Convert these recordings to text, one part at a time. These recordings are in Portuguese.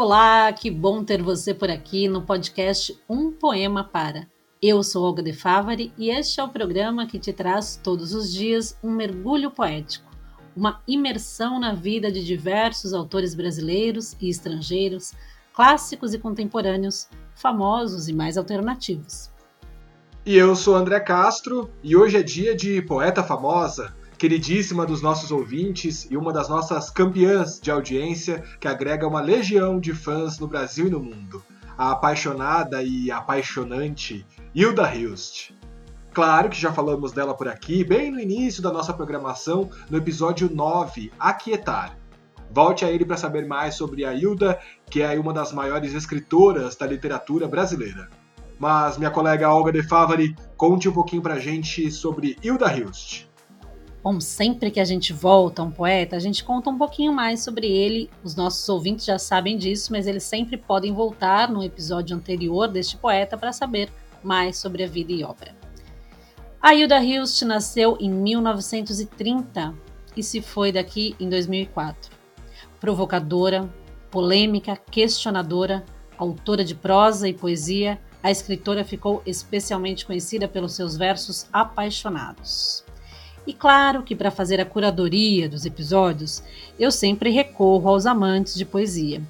Olá, que bom ter você por aqui no podcast Um Poema Para. Eu sou Olga de Favari e este é o programa que te traz todos os dias um mergulho poético, uma imersão na vida de diversos autores brasileiros e estrangeiros, clássicos e contemporâneos, famosos e mais alternativos. E eu sou André Castro e hoje é dia de poeta famosa, queridíssima dos nossos ouvintes e uma das nossas campeãs de audiência, que agrega uma legião de fãs no Brasil e no mundo. A apaixonada e apaixonante Hilda Hilst. Claro que já falamos dela por aqui, bem no início da nossa programação, no episódio 9, Aquietar. Volte a ele para saber mais sobre a Hilda, que é uma das maiores escritoras da literatura brasileira. Mas minha colega Olga De Favari, conte um pouquinho pra gente sobre Hilda Hilst. Bom, sempre que a gente volta a um poeta, a gente conta um pouquinho mais sobre ele. Os nossos ouvintes já sabem disso, mas eles sempre podem voltar no episódio anterior deste poeta para saber mais sobre a vida e obra. A Hilda Hilst nasceu em 1930 e se foi daqui em 2004. Provocadora, polêmica, questionadora, autora de prosa e poesia, a escritora ficou especialmente conhecida pelos seus versos apaixonados. E claro que para fazer a curadoria dos episódios, eu sempre recorro aos amantes de poesia.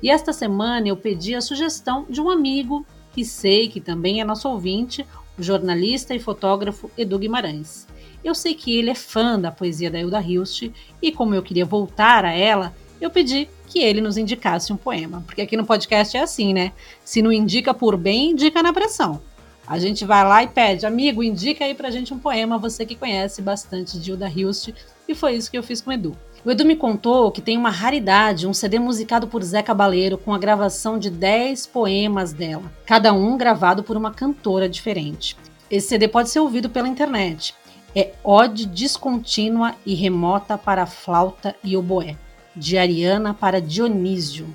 E esta semana eu pedi a sugestão de um amigo que sei que também é nosso ouvinte, o jornalista e fotógrafo Edu Guimarães. Eu sei que ele é fã da poesia da Hilda Hilst e como eu queria voltar a ela, eu pedi que ele nos indicasse um poema, porque aqui no podcast é assim, né? Se não indica por bem, indica na pressão. A gente vai lá e pede, amigo, indica aí pra gente um poema, você que conhece bastante de Hilda Hilst, e foi isso que eu fiz com o Edu. O Edu me contou que tem uma raridade, um CD musicado por Zé Cabaleiro com a gravação de 10 poemas dela, cada um gravado por uma cantora diferente. Esse CD pode ser ouvido pela internet. É Ode Descontínua e Remota para Flauta e Oboé, de Ariana para Dionísio,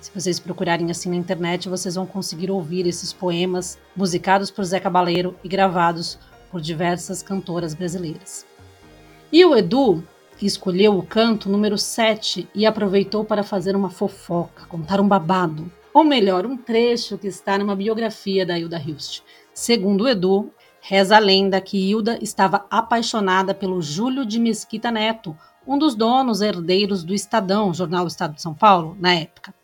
se vocês procurarem assim na internet, vocês vão conseguir ouvir esses poemas musicados por Zé Cabaleiro e gravados por diversas cantoras brasileiras. E o Edu escolheu o canto número 7 e aproveitou para fazer uma fofoca, contar um babado, ou melhor, um trecho que está numa biografia da Hilda Hilst. Segundo o Edu, reza a lenda que Hilda estava apaixonada pelo Júlio de Mesquita Neto, um dos donos herdeiros do Estadão, jornal Estado de São Paulo, na época.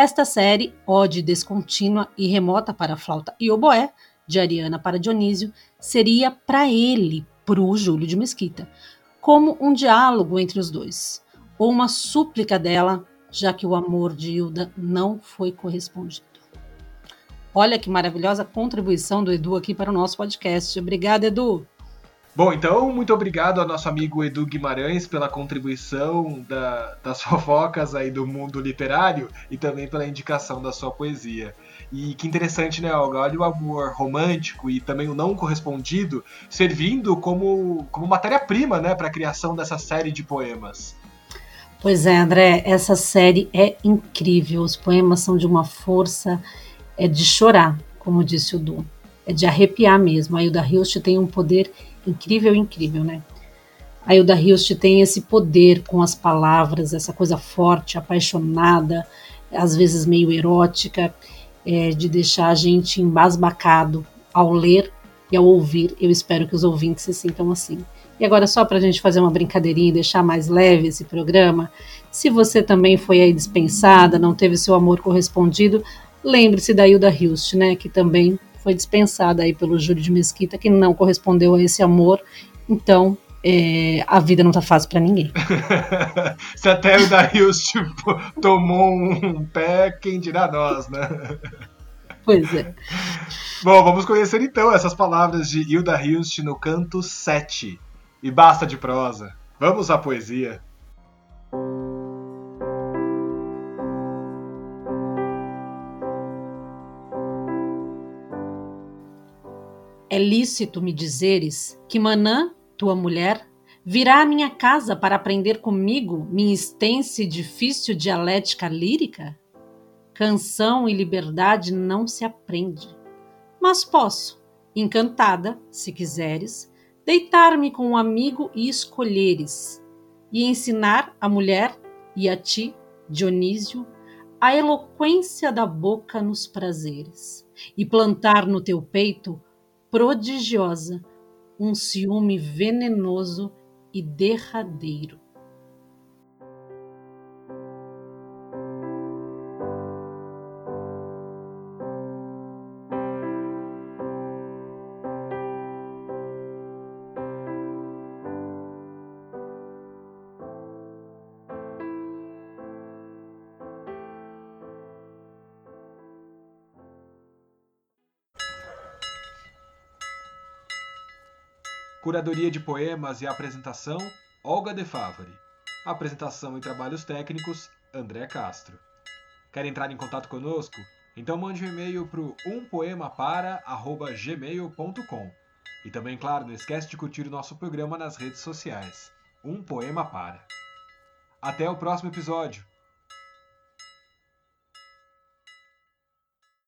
Esta série, ode descontínua e remota para flauta e oboé, de Ariana para Dionísio, seria para ele, pro Júlio de Mesquita, como um diálogo entre os dois, ou uma súplica dela, já que o amor de Hilda não foi correspondido. Olha que maravilhosa contribuição do Edu aqui para o nosso podcast. Obrigada, Edu! Bom, então, muito obrigado ao nosso amigo Edu Guimarães pela contribuição da, das fofocas aí do mundo literário e também pela indicação da sua poesia. E que interessante, né, Olga? Olha o amor romântico e também o não correspondido servindo como, como matéria-prima né, para a criação dessa série de poemas. Pois é, André, essa série é incrível. Os poemas são de uma força, é de chorar, como disse o Du. É de arrepiar mesmo. A Hilda Hilst tem um poder incrível, incrível, né? A Hilda Hilst tem esse poder com as palavras, essa coisa forte, apaixonada, às vezes meio erótica, é, de deixar a gente embasbacado ao ler e ao ouvir. Eu espero que os ouvintes se sintam assim. E agora, só para a gente fazer uma brincadeirinha e deixar mais leve esse programa, se você também foi aí dispensada, não teve seu amor correspondido, lembre-se da Hilda Hilst, né, que também foi dispensada aí pelo Júlio de Mesquita, que não correspondeu a esse amor. Então, é, a vida não tá fácil para ninguém. Se até o Darius tipo, tomou um pé, quem dirá nós, né? Pois é. Bom, vamos conhecer então essas palavras de Hilda Hilst no canto 7. E basta de prosa. Vamos à poesia. É lícito me dizeres que Manã, tua mulher, virá à minha casa para aprender comigo minha extensa e difícil dialética lírica? Canção e liberdade não se aprende, mas posso, encantada, se quiseres, deitar-me com um amigo e escolheres, e ensinar a mulher e a ti, Dionísio, a eloquência da boca nos prazeres e plantar no teu peito, prodigiosa, um ciúme venenoso e derradeiro. Curadoria de poemas e apresentação, Olga De Favari. Apresentação e trabalhos técnicos, André Castro. Quer entrar em contato conosco? Então mande um e-mail para umpoemapara.gmail.com. E também, claro, não esquece de curtir o nosso programa nas redes sociais. Um Poema Para. Até o próximo episódio!